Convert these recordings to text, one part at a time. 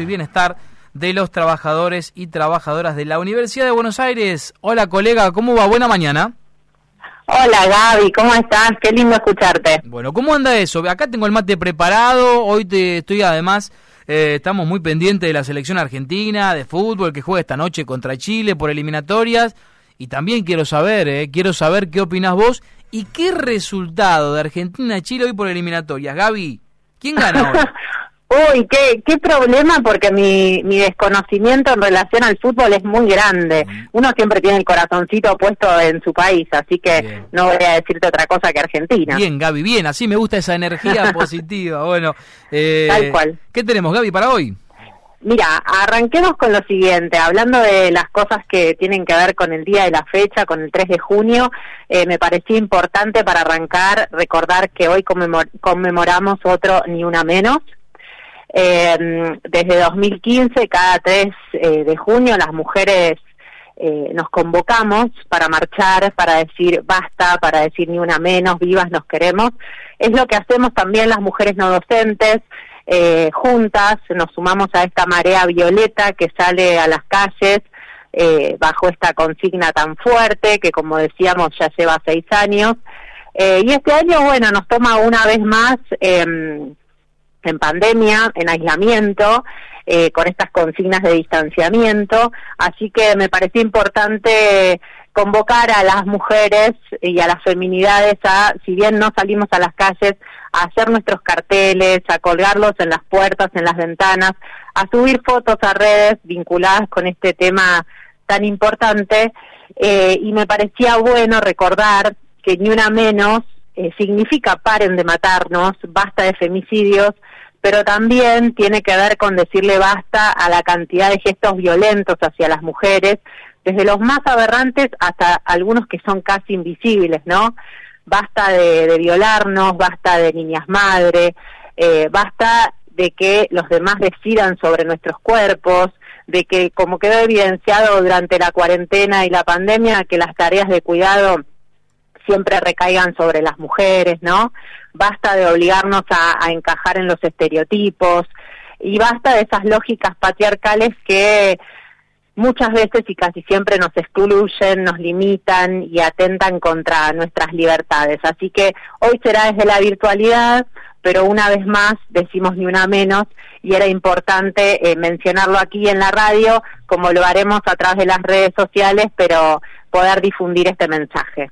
y bienestar de los trabajadores y trabajadoras de la Universidad de Buenos Aires. Hola colega, ¿cómo va? Buena mañana. Hola Gaby, ¿cómo estás? Qué lindo escucharte. Bueno, ¿cómo anda eso? Acá tengo el mate preparado, hoy te estoy además, eh, estamos muy pendientes de la selección argentina de fútbol que juega esta noche contra Chile por eliminatorias y también quiero saber, eh, quiero saber qué opinas vos y qué resultado de Argentina-Chile hoy por eliminatorias. Gaby, ¿quién gana hoy? Uy, qué, qué problema porque mi, mi desconocimiento en relación al fútbol es muy grande. Uno siempre tiene el corazoncito puesto en su país, así que no voy a decirte otra cosa que Argentina. Bien, Gaby, bien, así me gusta esa energía positiva. Bueno, eh, tal cual. ¿Qué tenemos, Gaby, para hoy? Mira, arranquemos con lo siguiente, hablando de las cosas que tienen que ver con el día de la fecha, con el 3 de junio, eh, me parecía importante para arrancar recordar que hoy conmemoramos otro Ni Una Menos, eh, desde 2015, cada 3 eh, de junio, las mujeres eh, nos convocamos para marchar, para decir basta, para decir ni una menos, vivas nos queremos. Es lo que hacemos también las mujeres no docentes, eh, juntas, nos sumamos a esta marea violeta que sale a las calles bajo esta consigna tan fuerte que, como decíamos, ya lleva seis años. Y este año, bueno, nos toma una vez más eh, en pandemia, en aislamiento, eh, con estas consignas de distanciamiento, así que me pareció importante convocar a las mujeres y a las feminidades a, si bien no salimos a las calles, a hacer nuestros carteles, a colgarlos en las puertas, en las ventanas, a subir fotos a redes vinculadas con este tema tan importante, eh, y me parecía bueno recordar que ni una menos eh, significa paren de matarnos, basta de femicidios, pero también tiene que ver con decirle basta a la cantidad de gestos violentos hacia las mujeres, desde los más aberrantes hasta algunos que son casi invisibles, ¿no? Basta de, violarnos, basta de niñas madre, eh, basta de que los demás decidan sobre nuestros cuerpos, de que, como quedó evidenciado durante la cuarentena y la pandemia, que las tareas de cuidado siempre recaigan sobre las mujeres, ¿no? Basta de obligarnos a, encajar en los estereotipos y basta de esas lógicas patriarcales que muchas veces y casi siempre nos excluyen, nos limitan y atentan contra nuestras libertades. Así que hoy será desde la virtualidad, pero una vez más decimos ni una menos y era importante eh, mencionarlo aquí en la radio, como lo haremos a través de las redes sociales, pero poder difundir este mensaje.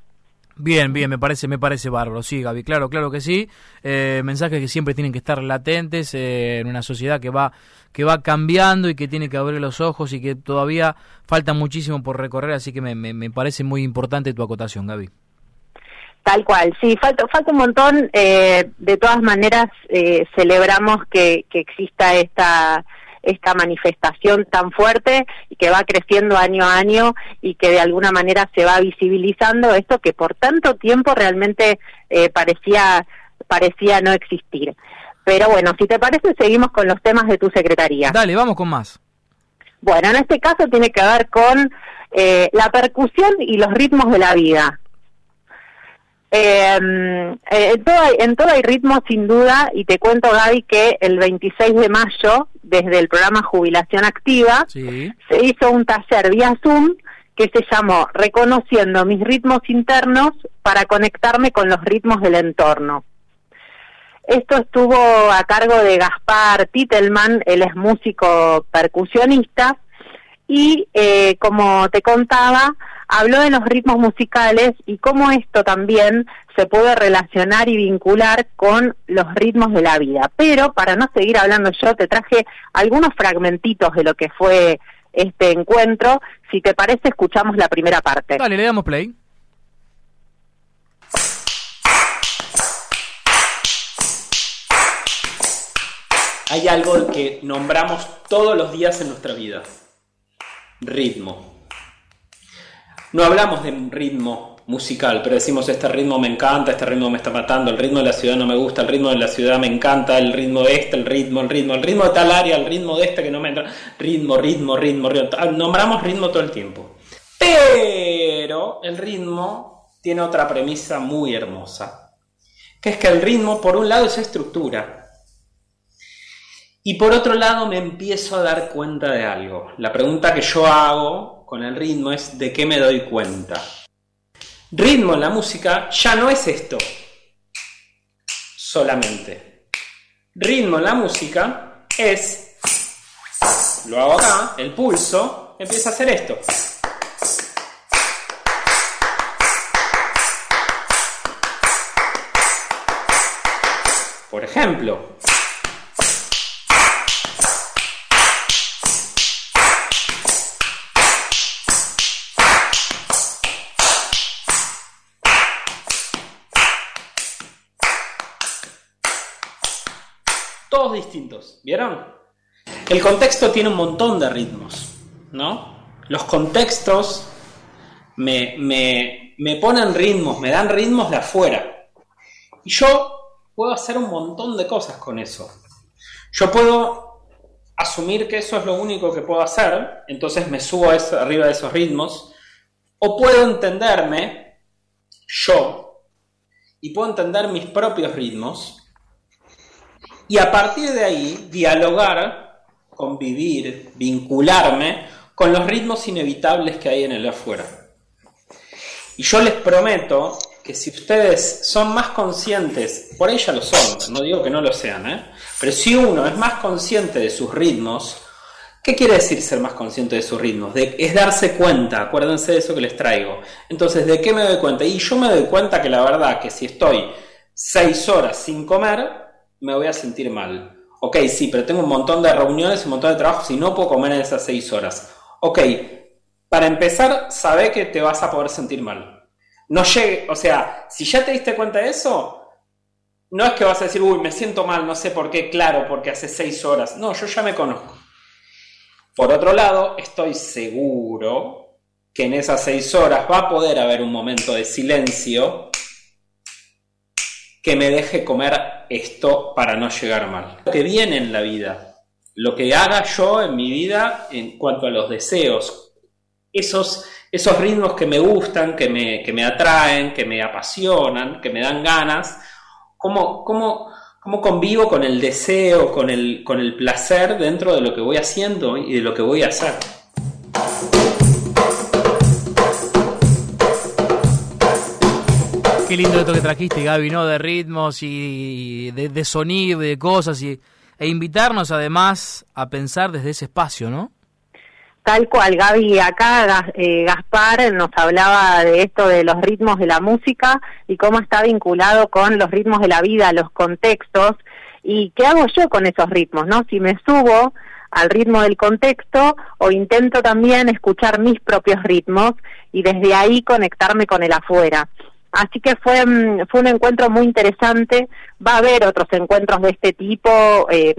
Bien, bien, me parece, me parece bárbaro, sí, Gaby, claro, claro que sí. Eh, mensajes que siempre tienen que estar latentes eh, en una sociedad que va, que va cambiando y que tiene que abrir los ojos y que todavía falta muchísimo por recorrer, así que me, me, parece muy importante tu acotación, Gaby. Tal cual, sí, falta, falta un montón. Eh, de todas maneras, eh, celebramos que, que exista esta esta manifestación tan fuerte y que va creciendo año a año y que de alguna manera se va visibilizando esto que por tanto tiempo realmente eh, parecía parecía no existir. Pero bueno, si te parece, seguimos con los temas de tu secretaría. Dale, vamos con más. Bueno, en este caso tiene que ver con eh, la percusión y los ritmos de la vida. Em, eh, en, todo, en todo hay ritmo sin duda y te cuento Gaby que el 26 de mayo desde el programa Jubilación Activa se hizo un taller vía Zoom que se llamó Reconociendo mis ritmos internos para conectarme con los ritmos del entorno. Esto estuvo a cargo de Gaspar Titelman, él es músico percusionista y eh, como te contaba, habló de los ritmos musicales y cómo esto también se puede relacionar y vincular con los ritmos de la vida. Pero para no seguir hablando yo, te traje algunos fragmentitos de lo que fue este encuentro. Si te parece, escuchamos la primera parte. Dale, le damos play. Hay algo que nombramos todos los días en nuestra vida. Ritmo no hablamos de un ritmo musical, pero decimos este ritmo me encanta, este ritmo me está matando, el ritmo de la ciudad no me gusta, el ritmo de la ciudad me encanta, el ritmo de este, el ritmo, el ritmo, el ritmo de tal área, el ritmo de este que no me entra, ritmo, ritmo, ritmo, ritmo. nombramos ritmo todo el tiempo. Pero el ritmo tiene otra premisa muy hermosa, que es que el ritmo por un lado es estructura Y por otro lado me empiezo a dar cuenta de algo. La pregunta que yo hago con el ritmo es ¿de qué me doy cuenta? Ritmo en la música ya no es esto solamente. Ritmo en la música es, lo hago acá, el pulso empieza a hacer esto. Por ejemplo, distintos, ¿vieron? El contexto tiene un montón de ritmos, ¿no? Los contextos me, me, me ponen ritmos, me dan ritmos de afuera. Y yo puedo hacer un montón de cosas con eso. Yo puedo asumir que eso es lo único que puedo hacer, entonces me subo arriba de esos ritmos, o puedo entenderme yo y puedo entender mis propios ritmos y a partir de ahí dialogar, convivir, vincularme con los ritmos inevitables que hay en el afuera. Y yo les prometo que si ustedes son más conscientes, por ya lo son, no digo que no lo sean, ¿eh? pero si uno es más consciente de sus ritmos, ¿qué quiere decir ser más consciente de sus ritmos? es darse cuenta, acuérdense de eso que les traigo. Entonces, ¿de qué me doy cuenta? Y yo me doy cuenta que la verdad que si estoy seis horas sin comer, me voy a sentir mal. Ok, sí, pero tengo un montón de reuniones, un montón de trabajo, y no puedo comer en esas seis horas. Ok, para empezar, sabe que te vas a poder sentir mal. No llegue, o sea, si ya te diste cuenta de eso, no es que vas a decir, uy, me siento mal, no sé por qué, claro, porque hace seis horas. No, yo ya me conozco. Por otro lado, estoy seguro que en esas seis horas va a poder haber un momento de silencio que me deje comer esto para no llegar mal. Lo que viene en la vida, lo que haga yo en mi vida en cuanto a los deseos, esos, esos ritmos que me gustan, que me, que me atraen, que me apasionan, que me dan ganas, cómo, cómo, cómo convivo con el deseo, con el, con el placer dentro de lo que voy haciendo y de lo que voy a hacer. Qué lindo esto que trajiste, Gaby, ¿no? De ritmos y de, de sonido de cosas y, e invitarnos además a pensar desde ese espacio, ¿no? Tal cual, Gaby, acá eh, Gaspar nos hablaba de esto de los ritmos de la música y cómo está vinculado con los ritmos de la vida, los contextos y qué hago yo con esos ritmos, ¿no? Si me subo al ritmo del contexto o intento también escuchar mis propios ritmos y desde ahí conectarme con el afuera. Así que fue, mm, fue un encuentro muy interesante. Va a haber otros encuentros de este tipo, eh,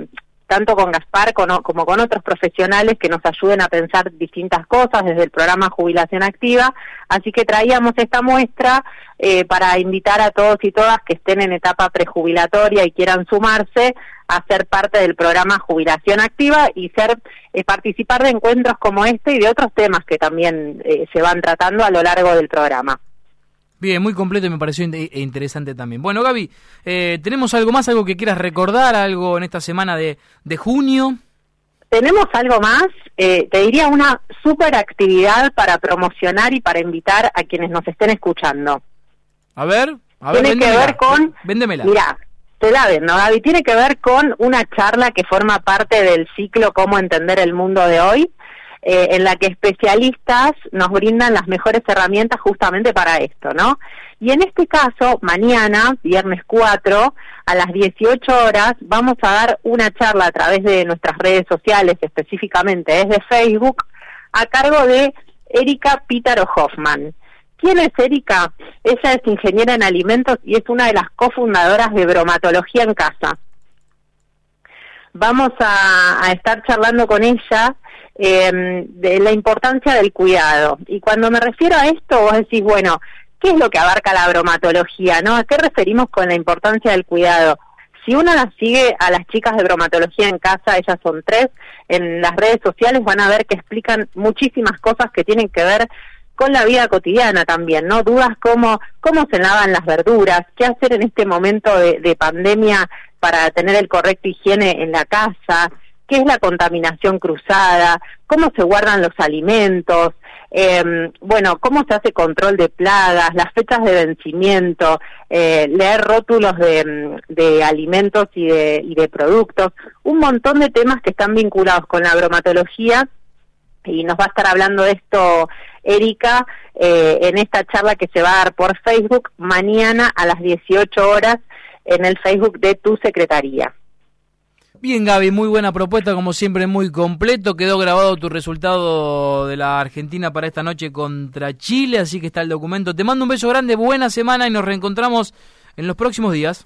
tanto con Gaspar como, con otros profesionales que nos ayuden a pensar distintas cosas desde el programa Jubilación Activa. Así que traíamos esta muestra eh, para invitar a todos y todas que estén en etapa prejubilatoria y quieran sumarse a ser parte del programa Jubilación Activa y ser eh, participar de encuentros como este y de otros temas que también se van tratando a lo largo del programa. Bien, muy completo y me pareció e interesante también. Bueno, Gaby, eh, ¿tenemos algo más, algo que quieras recordar, algo en esta semana de, junio? Tenemos algo más, eh, te diría una super actividad para promocionar y para invitar a quienes nos estén escuchando. A ver, a ver, Tiene que ver con... Véndemela. Mira, te la vendo, Gaby. Tiene que ver con una charla que forma parte del ciclo Cómo entender el mundo de hoy, eh, en la que especialistas nos brindan las mejores herramientas justamente para esto, ¿no? Y en este caso, mañana, viernes 4, a las 18 horas, vamos a dar una charla a través de nuestras redes sociales, específicamente desde Facebook, a cargo de Erika Pítaro Hoffman. ¿Quién es Erika? Ella es ingeniera en alimentos y es una de las cofundadoras de Bromatología en Casa. Vamos a, a estar charlando con ella eh, de la importancia del cuidado. Y cuando me refiero a esto, vos decís, bueno, ¿qué es lo que abarca la bromatología? ¿no? ¿A qué referimos con la importancia del cuidado? Si uno las sigue a las chicas de bromatología en casa, ellas son tres, en las redes sociales van a ver que explican muchísimas cosas que tienen que ver con la vida cotidiana también, ¿no? Dudas como cómo se lavan las verduras, qué hacer en este momento de, de pandemia para tener el correcto higiene en la casa, qué es la contaminación cruzada, cómo se guardan los alimentos, eh, bueno, cómo se hace control de plagas, las fechas de vencimiento, eh, leer rótulos de, de alimentos y de, y de productos, un montón de temas que están vinculados con la bromatología. Y nos va a estar hablando de esto Erika eh, en esta charla que se va a dar por Facebook mañana a las 18 horas en el Facebook de tu secretaría. Bien, Gaby, muy buena propuesta, como siempre, muy completo. Quedó grabado tu resultado de la Argentina para esta noche contra Chile, así que está el documento. Te mando un beso grande, buena semana y nos reencontramos en los próximos días.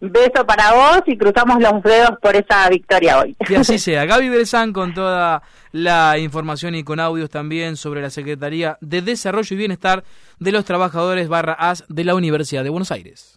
Beso para vos y cruzamos los dedos por esa victoria hoy. Que así sea. Gaby Berzán con toda la información y con audios también sobre la Secretaría de Desarrollo y Bienestar de los Trabajadores barra AS de la Universidad de Buenos Aires.